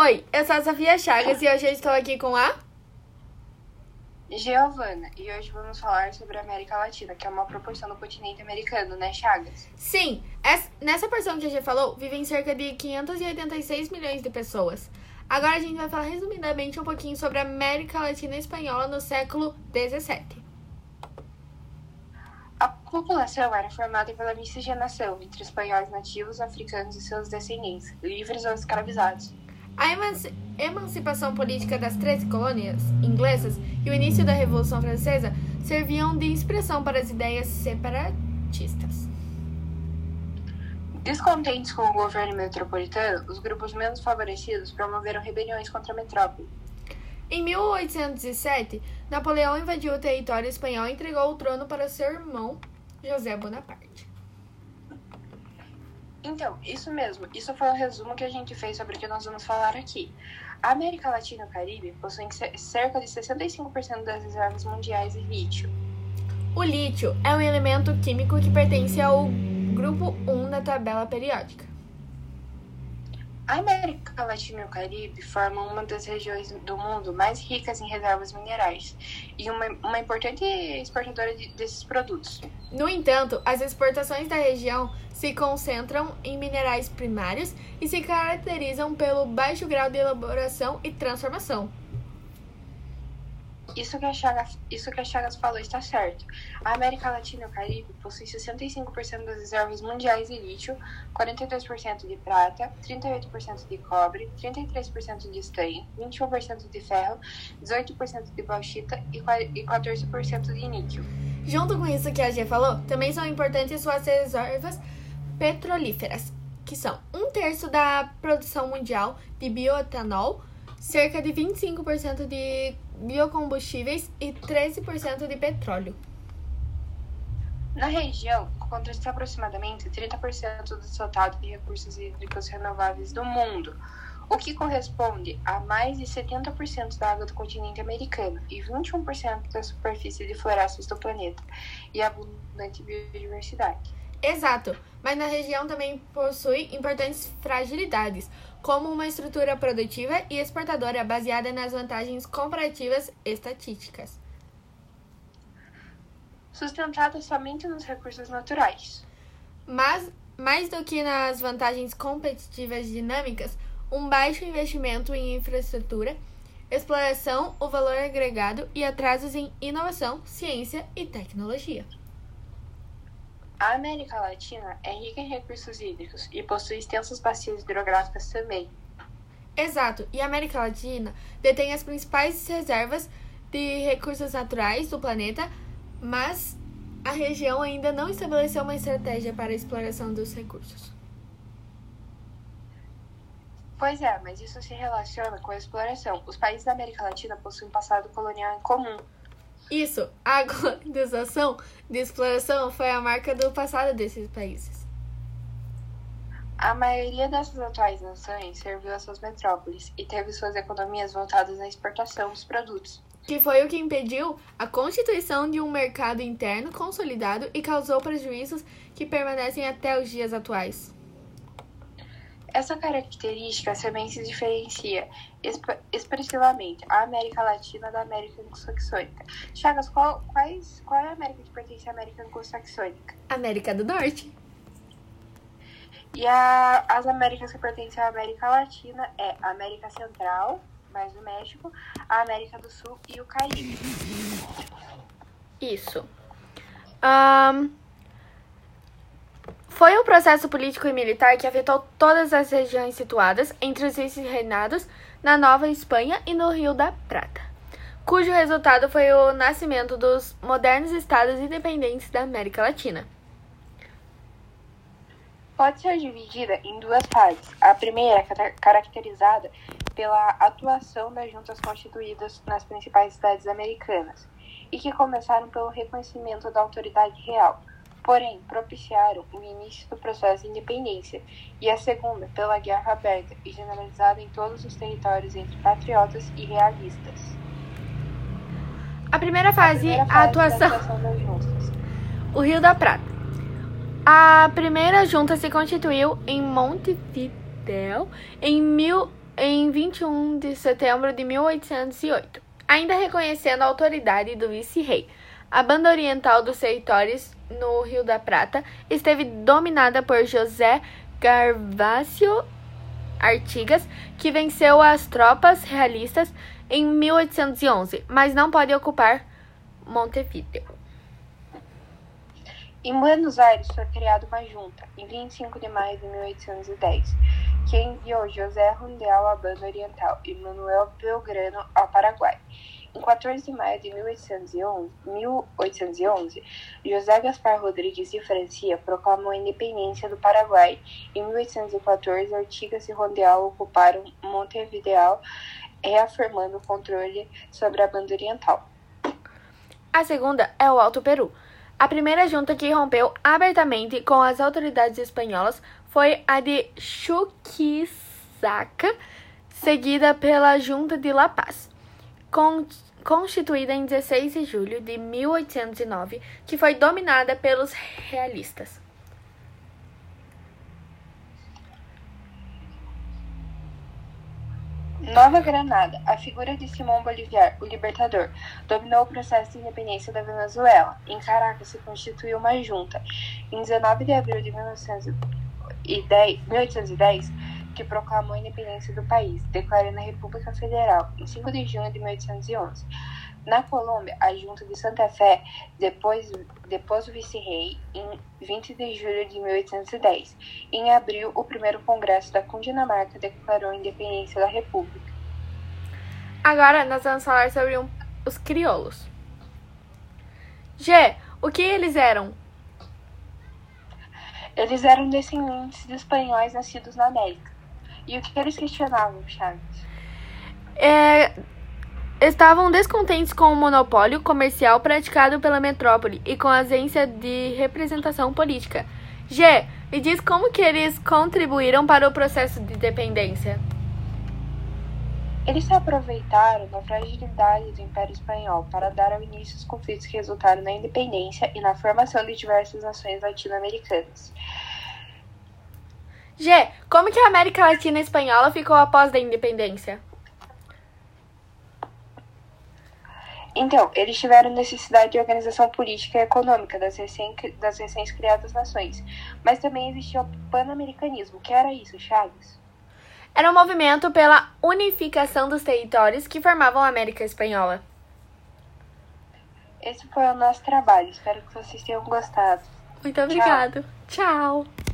Oi, eu sou a Sofia Chagas e hoje eu estou aqui com a. Giovana, e hoje vamos falar sobre a América Latina, que é uma proporção do continente americano, né, Chagas? Sim, essa, nessa porção que a gente falou, vivem cerca de 586 milhões de pessoas. Agora a gente vai falar resumidamente um pouquinho sobre a América Latina Espanhola no século XVII. A população era formada pela miscigenação entre espanhóis nativos, africanos e seus descendentes, livres ou escravizados. A emancipação política das 13 colônias inglesas e o início da Revolução Francesa serviam de inspiração para as ideias separatistas. Descontentes com o governo metropolitano, os grupos menos favorecidos promoveram rebeliões contra a metrópole. Em 1807, Napoleão invadiu o território espanhol e entregou o trono para seu irmão José Bonaparte. Então, isso mesmo. Isso foi um resumo que a gente fez sobre o que nós vamos falar aqui. A América Latina e o Caribe possuem cerca de 65% das reservas mundiais de lítio. O lítio é um elemento químico que pertence ao grupo 1 da tabela periódica. A América Latina e o Caribe formam uma das regiões do mundo mais ricas em reservas minerais e uma, uma importante exportadora de, desses produtos. No entanto, as exportações da região se concentram em minerais primários e se caracterizam pelo baixo grau de elaboração e transformação. Isso que, a Chagas, isso que a Chagas falou está certo. A América Latina e o Caribe possuem 65% das reservas mundiais de lítio, 42% de prata, 38% de cobre, 33% de estanho, 21% de ferro, 18% de bauxita e 14% de níquel. Junto com isso que a G falou, também são importantes suas reservas petrolíferas, que são um terço da produção mundial de bioetanol, cerca de 25% de biocombustíveis e 13% de petróleo. Na região, encontra-se aproximadamente 30% do total de recursos hídricos renováveis do mundo, o que corresponde a mais de 70% da água do continente americano e 21% da superfície de florestas do planeta e abundante biodiversidade. Exato, mas na região também possui importantes fragilidades, como uma estrutura produtiva e exportadora baseada nas vantagens comparativas estatísticas. Sustentada somente nos recursos naturais. Mas, mais do que nas vantagens competitivas dinâmicas, um baixo investimento em infraestrutura, exploração, o valor agregado e atrasos em inovação, ciência e tecnologia. A América Latina é rica em recursos hídricos e possui extensas bacias hidrográficas também. Exato, e a América Latina detém as principais reservas de recursos naturais do planeta, mas a região ainda não estabeleceu uma estratégia para a exploração dos recursos. Pois é, mas isso se relaciona com a exploração. Os países da América Latina possuem um passado colonial em comum, isso, a globalização de exploração foi a marca do passado desses países. A maioria dessas atuais nações serviu a suas metrópoles e teve suas economias voltadas à exportação dos produtos. Que foi o que impediu a constituição de um mercado interno consolidado e causou prejuízos que permanecem até os dias atuais. Essa característica também se diferencia expressivamente a América Latina da América Anglo-Saxônica. Chagas, qual, quais, qual é a América que pertence à América Anglo-Saxônica? América do Norte. E a, as Américas que pertencem à América Latina é a América Central, mais o México, a América do Sul e o Caribe. Isso. Um, foi um processo político e militar que afetou todas as regiões situadas entre os vice-reinados na Nova Espanha e no Rio da Prata, cujo resultado foi o nascimento dos modernos estados independentes da América Latina. Pode ser dividida em duas partes. A primeira, caracterizada pela atuação das juntas constituídas nas principais cidades americanas, e que começaram pelo reconhecimento da autoridade real porém propiciaram o início do processo de independência, e a segunda pela guerra aberta e generalizada em todos os territórios entre patriotas e realistas. A primeira fase, a, primeira fase a atuação. atuação das juntas. O Rio da Prata. A primeira junta se constituiu em Montevidéu em 1000 em 21 de setembro de 1808, ainda reconhecendo a autoridade do vice-rei. A banda oriental dos territórios no Rio da Prata esteve dominada por José Gervásio Artigas, que venceu as tropas realistas em 1811, mas não pode ocupar Montevideo. Em Buenos Aires foi criada uma junta, em 25 de maio de 1810, que enviou José Rundel à Banda Oriental e Manuel Belgrano ao Paraguai. Em 14 de maio de 1811, 1811 José Gaspar Rodrigues de Francia proclamou a independência do Paraguai. Em 1814, Artigas e Rondel ocuparam Montevideo, reafirmando o controle sobre a banda oriental. A segunda é o Alto Peru. A primeira junta que rompeu abertamente com as autoridades espanholas foi a de Chuquisaca, seguida pela Junta de La Paz, constituída em 16 de julho de 1809, que foi dominada pelos realistas. Nova Granada, a figura de Simão Bolivar, o libertador, dominou o processo de independência da Venezuela. Em Caracas se constituiu uma junta. Em 19 de abril de 1810, que proclamou a independência do país, declarando a República Federal em 5 de junho de 1811. Na Colômbia, a Junta de Santa Fé depois, depois o vice-rei em 20 de julho de 1810. Em abril, o primeiro congresso da Cundinamarca declarou a independência da República. Agora nós vamos falar sobre um, os crioulos. G, o que eles eram? Eles eram descendentes de espanhóis nascidos na América. E o que eles questionavam, Chaves? É, estavam descontentes com o monopólio comercial praticado pela metrópole e com a ausência de representação política. G, me diz como que eles contribuíram para o processo de dependência. Eles se aproveitaram da fragilidade do Império Espanhol para dar início aos conflitos que resultaram na independência e na formação de diversas nações latino-americanas. G, como que a América Latina Espanhola ficou após a independência? Então, eles tiveram necessidade de organização política e econômica das, recém, das recém-criadas nações. Mas também existia o pan-americanismo. que era isso, Chaves? Era um movimento pela unificação dos territórios que formavam a América Espanhola. Esse foi o nosso trabalho. Espero que vocês tenham gostado. Muito obrigado. Tchau. Tchau.